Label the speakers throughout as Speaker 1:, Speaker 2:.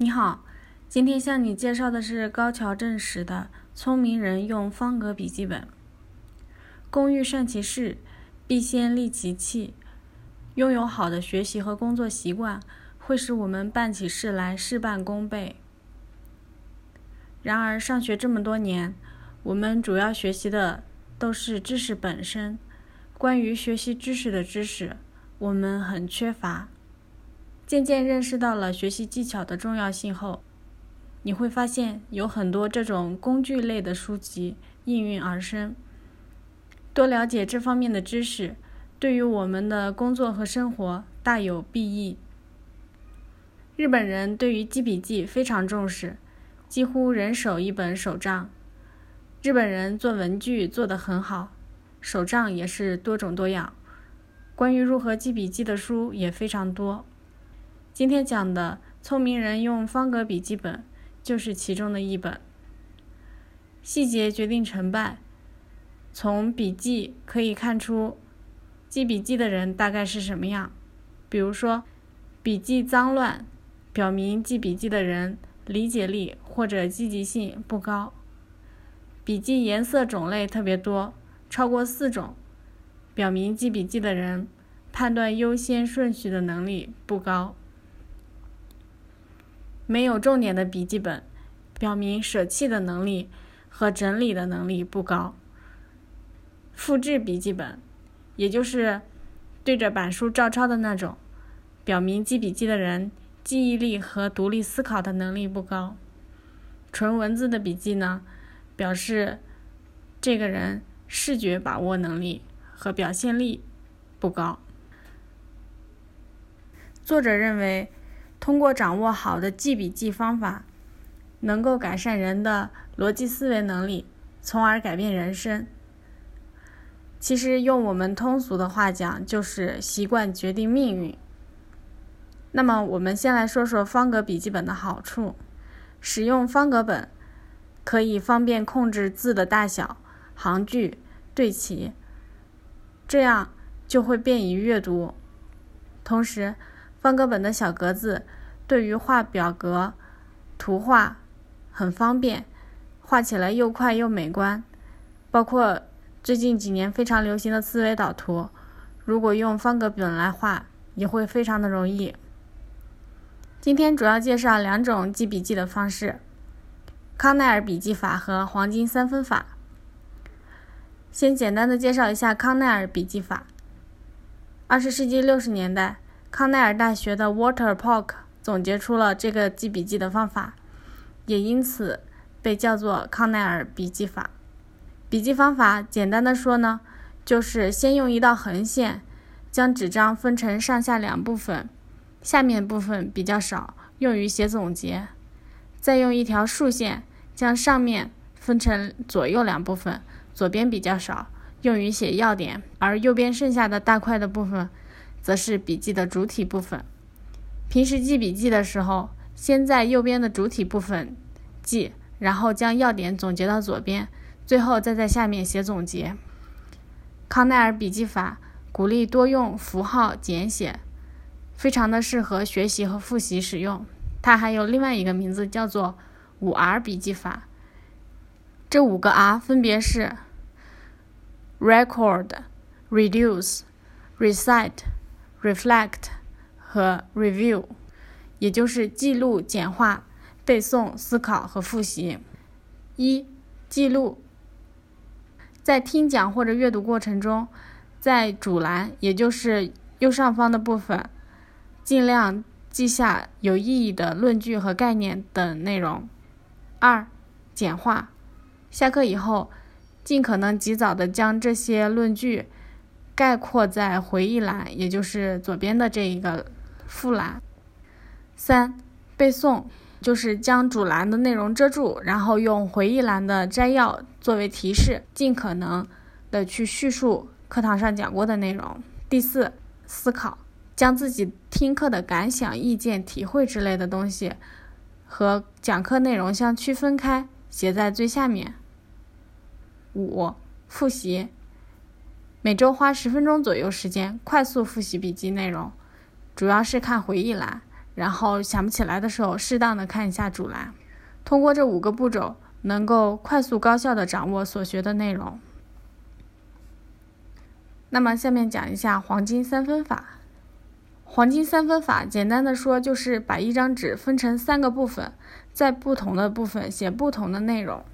Speaker 1: 你好，今天向你介绍的是高桥正史的《聪明人用方格笔记本》。工欲善其事，必先利其器。拥有好的学习和工作习惯，会使我们办起事来事半功倍。然而，上学这么多年，我们主要学习的都是知识本身，关于学习知识的知识，我们很缺乏。渐渐认识到了学习技巧的重要性后，你会发现有很多这种工具类的书籍应运而生。多了解这方面的知识，对于我们的工作和生活大有裨益。日本人对于记笔记非常重视，几乎人手一本手账。日本人做文具做得很好，手账也是多种多样。关于如何记笔记的书也非常多。今天讲的《聪明人用方格笔记本》就是其中的一本。细节决定成败，从笔记可以看出记笔记的人大概是什么样。比如说，笔记脏乱，表明记笔记的人理解力或者积极性不高；笔记颜色种类特别多，超过四种，表明记笔记的人判断优先顺序的能力不高。没有重点的笔记本，表明舍弃的能力和整理的能力不高。复制笔记本，也就是对着板书照抄的那种，表明记笔记的人记忆力和独立思考的能力不高。纯文字的笔记呢，表示这个人视觉把握能力和表现力不高。作者认为。通过掌握好的记笔记方法，能够改善人的逻辑思维能力，从而改变人生。其实用我们通俗的话讲，就是习惯决定命运。那么，我们先来说说方格笔记本的好处。使用方格本可以方便控制字的大小、行距对齐，这样就会便于阅读。同时，方格本的小格子对于画表格、图画很方便，画起来又快又美观。包括最近几年非常流行的思维导图，如果用方格本来画，也会非常的容易。今天主要介绍两种记笔记的方式：康奈尔笔记法和黄金三分法。先简单的介绍一下康奈尔笔记法。二十世纪六十年代。康奈尔大学的 Walter Polk 总结出了这个记笔记的方法，也因此被叫做康奈尔笔记法。笔记方法简单的说呢，就是先用一道横线将纸张分成上下两部分，下面部分比较少，用于写总结；再用一条竖线将上面分成左右两部分，左边比较少，用于写要点，而右边剩下的大块的部分。则是笔记的主体部分。平时记笔记的时候，先在右边的主体部分记，然后将要点总结到左边，最后再在下面写总结。康奈尔笔记法鼓励多用符号简写，非常的适合学习和复习使用。它还有另外一个名字叫做五 R 笔记法。这五个 R 分别是：record、reduce、recite。Reflect 和 Review，也就是记录、简化、背诵、思考和复习。一、记录，在听讲或者阅读过程中，在主栏，也就是右上方的部分，尽量记下有意义的论据和概念等内容。二、简化，下课以后，尽可能及早的将这些论据。概括在回忆栏，也就是左边的这一个副栏。三、背诵就是将主栏的内容遮住，然后用回忆栏的摘要作为提示，尽可能的去叙述课堂上讲过的内容。第四，思考将自己听课的感想、意见、体会之类的东西和讲课内容相区分开，写在最下面。五、复习。每周花十分钟左右时间快速复习笔记内容，主要是看回忆栏，然后想不起来的时候，适当的看一下主栏。通过这五个步骤，能够快速高效的掌握所学的内容。那么，下面讲一下黄金三分法。黄金三分法，简单的说，就是把一张纸分成三个部分，在不同的部分写不同的内容。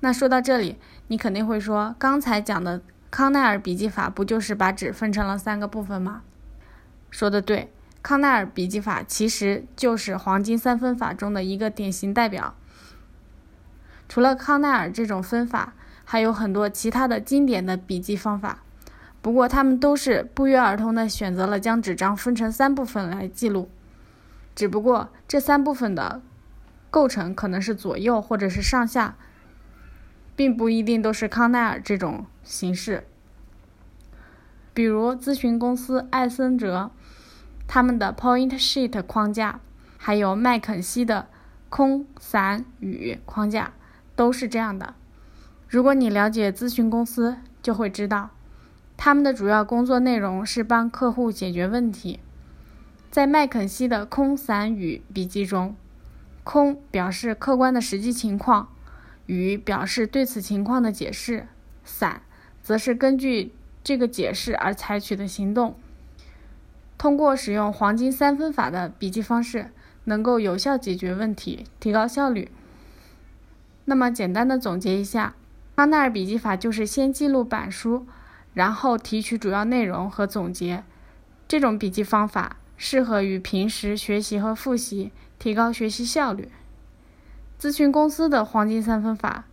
Speaker 1: 那说到这里，你肯定会说，刚才讲的康奈尔笔记法不就是把纸分成了三个部分吗？说的对。康奈尔笔记法其实就是黄金三分法中的一个典型代表。除了康奈尔这种分法，还有很多其他的经典的笔记方法。不过，他们都是不约而同的选择了将纸张分成三部分来记录。只不过，这三部分的构成可能是左右或者是上下，并不一定都是康奈尔这种形式。比如，咨询公司艾森哲。他们的 Point Sheet 框架，还有麦肯锡的空散语框架，都是这样的。如果你了解咨询公司，就会知道，他们的主要工作内容是帮客户解决问题。在麦肯锡的空散语笔记中，空表示客观的实际情况，语表示对此情况的解释，散则是根据这个解释而采取的行动。通过使用黄金三分法的笔记方式，能够有效解决问题，提高效率。那么，简单的总结一下，康奈尔笔记法就是先记录板书，然后提取主要内容和总结。这种笔记方法适合于平时学习和复习，提高学习效率。咨询公司的黄金三分法，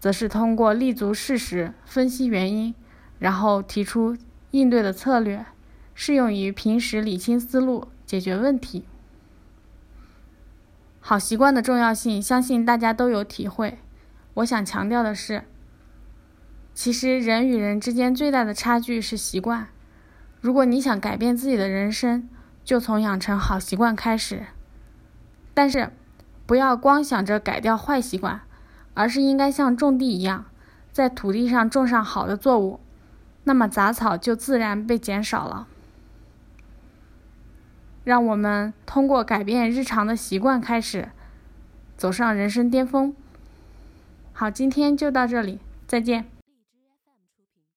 Speaker 1: 则是通过立足事实，分析原因，然后提出应对的策略。适用于平时理清思路、解决问题。好习惯的重要性，相信大家都有体会。我想强调的是，其实人与人之间最大的差距是习惯。如果你想改变自己的人生，就从养成好习惯开始。但是，不要光想着改掉坏习惯，而是应该像种地一样，在土地上种上好的作物，那么杂草就自然被减少了。让我们通过改变日常的习惯开始，走上人生巅峰。好，今天就到这里，再见。